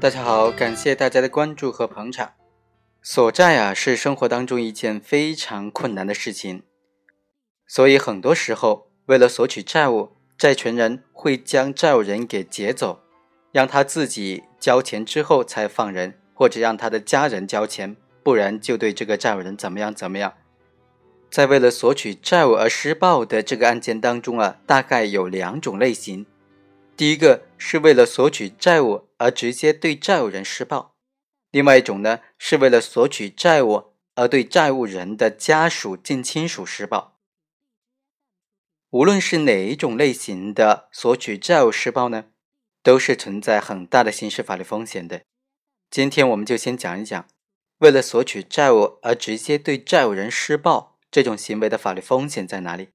大家好，感谢大家的关注和捧场。索债啊，是生活当中一件非常困难的事情，所以很多时候，为了索取债务，债权人会将债务人给劫走，让他自己交钱之后才放人，或者让他的家人交钱，不然就对这个债务人怎么样怎么样。在为了索取债务而施暴的这个案件当中啊，大概有两种类型。第一个是为了索取债务而直接对债务人施暴，另外一种呢是为了索取债务而对债务人的家属、近亲属施暴。无论是哪一种类型的索取债务施暴呢，都是存在很大的刑事法律风险的。今天我们就先讲一讲，为了索取债务而直接对债务人施暴这种行为的法律风险在哪里。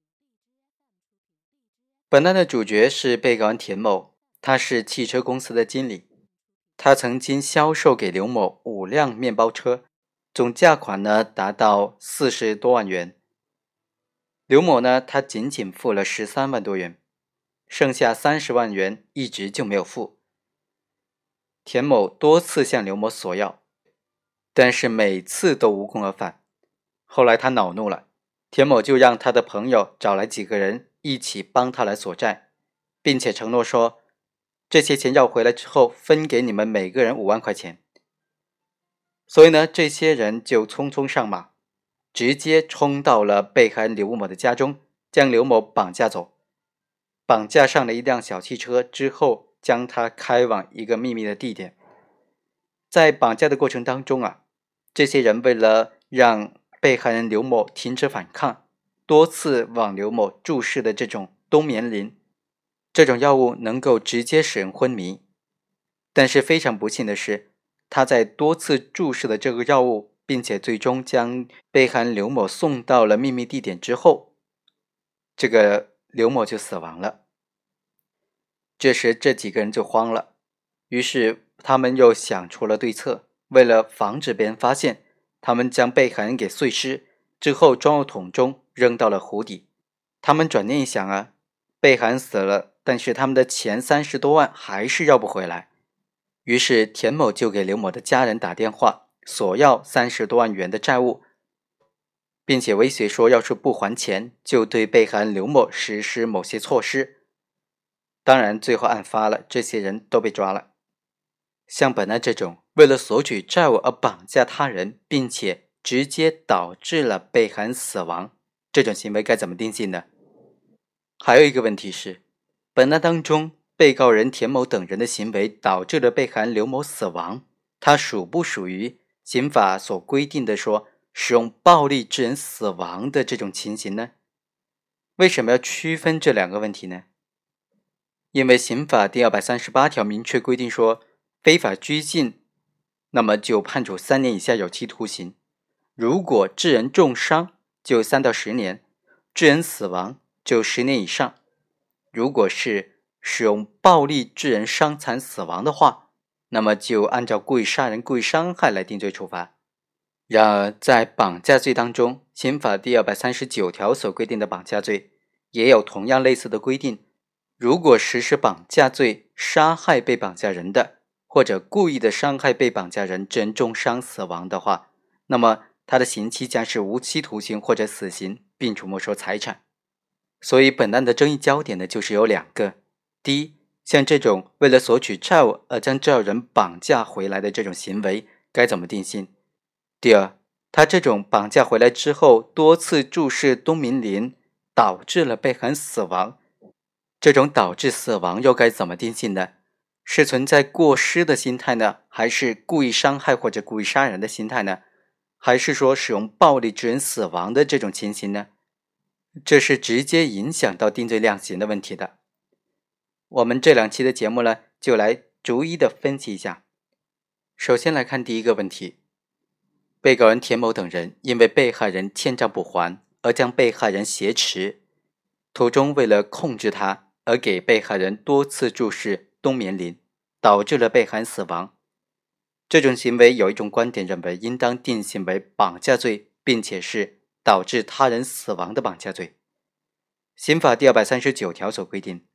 本案的主角是被告人田某，他是汽车公司的经理，他曾经销售给刘某五辆面包车，总价款呢达到四十多万元。刘某呢，他仅仅付了十三万多元，剩下三十万元一直就没有付。田某多次向刘某索要，但是每次都无功而返。后来他恼怒了，田某就让他的朋友找来几个人。一起帮他来索债，并且承诺说，这些钱要回来之后分给你们每个人五万块钱。所以呢，这些人就匆匆上马，直接冲到了被害人刘某的家中，将刘某绑架走，绑架上了一辆小汽车之后，将他开往一个秘密的地点。在绑架的过程当中啊，这些人为了让被害人刘某停止反抗。多次往刘某注射的这种冬眠灵，这种药物能够直接使人昏迷。但是非常不幸的是，他在多次注射的这个药物，并且最终将被害人刘某送到了秘密地点之后，这个刘某就死亡了。这时这几个人就慌了，于是他们又想出了对策，为了防止别人发现，他们将被害人给碎尸。之后装入桶中，扔到了湖底。他们转念一想啊，被害人死了，但是他们的钱三十多万还是要不回来。于是田某就给刘某的家人打电话，索要三十多万元的债务，并且威胁说，要是不还钱，就对被害人刘某实施某些措施。当然，最后案发了，这些人都被抓了。像本案这种为了索取债务而绑架他人，并且。直接导致了被害人死亡，这种行为该怎么定性呢？还有一个问题是，本案当中被告人田某等人的行为导致了被害人刘某死亡，他属不属于刑法所规定的说使用暴力致人死亡的这种情形呢？为什么要区分这两个问题呢？因为刑法第二百三十八条明确规定说，非法拘禁，那么就判处三年以下有期徒刑。如果致人重伤，就三到十年；致人死亡，就十年以上。如果是使用暴力致人伤残死亡的话，那么就按照故意杀人、故意伤害来定罪处罚。然而，在绑架罪当中，刑法第二百三十九条所规定的绑架罪，也有同样类似的规定。如果实施绑架罪，杀害被绑架人的，或者故意的伤害被绑架人致人重伤死亡的话，那么。他的刑期将是无期徒刑或者死刑，并处没收财产。所以，本案的争议焦点呢，就是有两个：第一，像这种为了索取债务而将债务人绑架回来的这种行为，该怎么定性；第二，他这种绑架回来之后多次注射冬眠林，导致了被害人死亡，这种导致死亡又该怎么定性呢？是存在过失的心态呢，还是故意伤害或者故意杀人的心态呢？还是说使用暴力致人死亡的这种情形呢？这是直接影响到定罪量刑的问题的。我们这两期的节目呢，就来逐一的分析一下。首先来看第一个问题：被告人田某等人因为被害人欠账不还，而将被害人挟持，途中为了控制他，而给被害人多次注射冬眠林，导致了被害人死亡。这种行为有一种观点认为应当定性为绑架罪，并且是导致他人死亡的绑架罪。刑法第二百三十九条所规定，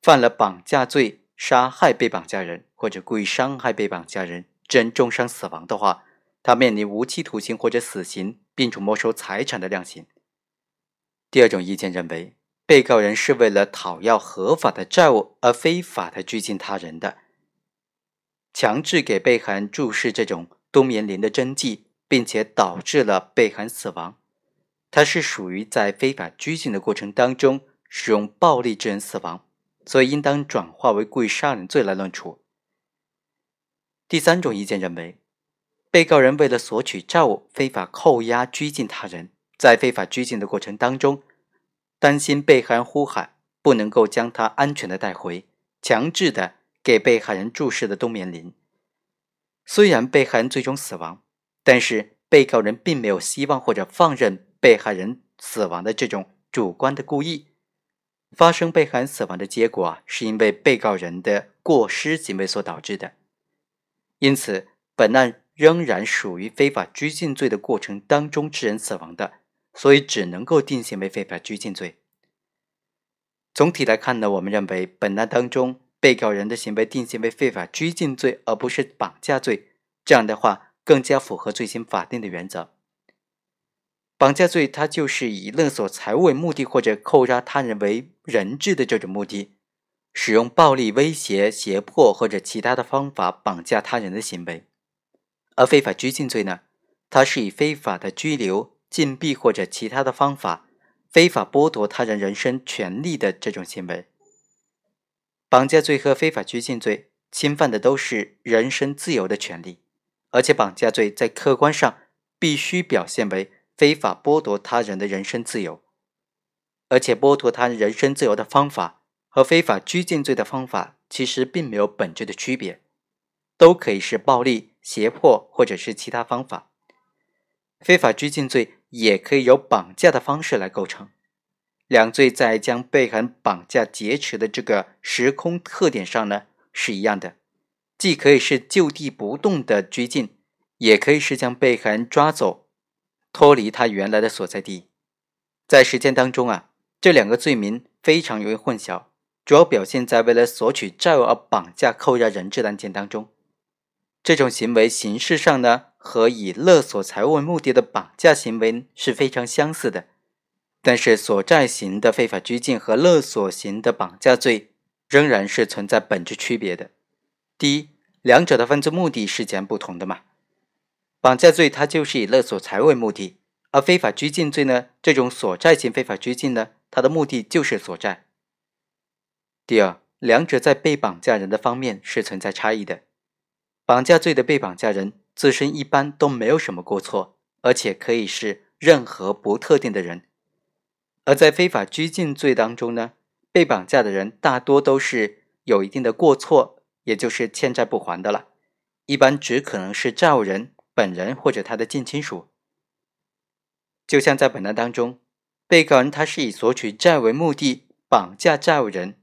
犯了绑架罪，杀害被绑架人或者故意伤害被绑架人，致人重伤死亡的话，他面临无期徒刑或者死刑，并处没收财产的量刑。第二种意见认为，被告人是为了讨要合法的债务而非法的拘禁他人的，强制给被害人注射这种冬眠灵的针剂，并且导致了被害人死亡，他是属于在非法拘禁的过程当中使用暴力致人死亡，所以应当转化为故意杀人罪来论处。第三种意见认为。被告人为了索取债务，非法扣押拘禁他人，在非法拘禁的过程当中，担心被害人呼喊，不能够将他安全的带回，强制的给被害人注射的冬眠灵。虽然被害人最终死亡，但是被告人并没有希望或者放任被害人死亡的这种主观的故意。发生被害人死亡的结果啊，是因为被告人的过失行为所导致的。因此，本案。仍然属于非法拘禁罪的过程当中致人死亡的，所以只能够定性为非法拘禁罪。总体来看呢，我们认为本案当中被告人的行为定性为非法拘禁罪，而不是绑架罪，这样的话更加符合罪行法定的原则。绑架罪它就是以勒索财物为目的或者扣押他人为人质的这种目的，使用暴力威胁、胁迫或者其他的方法绑架他人的行为。而非法拘禁罪呢，它是以非法的拘留、禁闭或者其他的方法，非法剥夺他人人身权利的这种行为。绑架罪和非法拘禁罪侵犯的都是人身自由的权利，而且绑架罪在客观上必须表现为非法剥夺他人的人身自由，而且剥夺他人人身自由的方法和非法拘禁罪的方法其实并没有本质的区别，都可以是暴力。胁迫或者是其他方法，非法拘禁罪也可以由绑架的方式来构成。两罪在将被害人绑架劫持的这个时空特点上呢是一样的，既可以是就地不动的拘禁，也可以是将被害人抓走，脱离他原来的所在地。在实践当中啊，这两个罪名非常容易混淆，主要表现在为了索取债务而绑架扣押人质的案件当中。这种行为形式上呢，和以勒索财物为目的的绑架行为是非常相似的，但是索债型的非法拘禁和勒索型的绑架罪仍然是存在本质区别的。第一，两者的犯罪目的是截然不同的嘛。绑架罪它就是以勒索财为目的，而非法拘禁罪呢，这种索债型非法拘禁呢，它的目的就是索债。第二，两者在被绑架人的方面是存在差异的。绑架罪的被绑架人自身一般都没有什么过错，而且可以是任何不特定的人；而在非法拘禁罪当中呢，被绑架的人大多都是有一定的过错，也就是欠债不还的了，一般只可能是债务人本人或者他的近亲属。就像在本案当中，被告人他是以索取债为目的绑架债务人，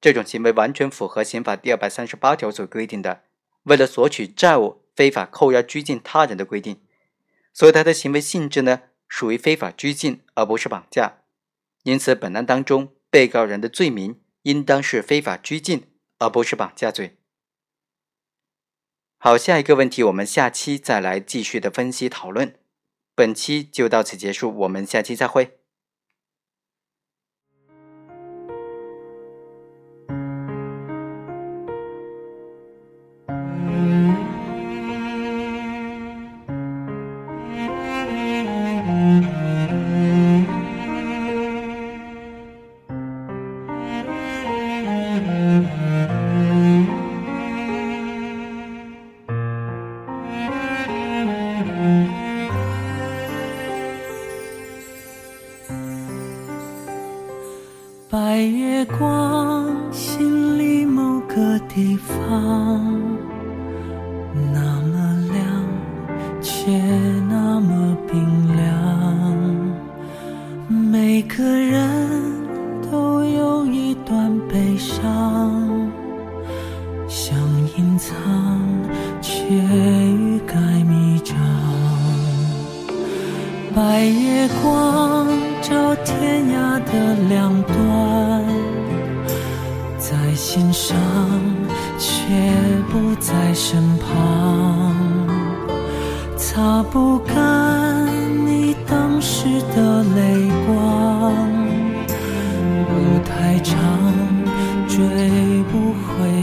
这种行为完全符合刑法第二百三十八条所规定的。为了索取债务，非法扣押拘禁他人的规定，所以他的行为性质呢，属于非法拘禁，而不是绑架。因此，本案当中被告人的罪名应当是非法拘禁，而不是绑架罪。好，下一个问题，我们下期再来继续的分析讨论。本期就到此结束，我们下期再会。白月光，心里某个地方，那么亮，却那么冰凉。每个人都有一段悲伤，想隐藏，却白月光照天涯的两端。在心上，却不在身旁，擦不干你当时的泪光。路太长，追不回。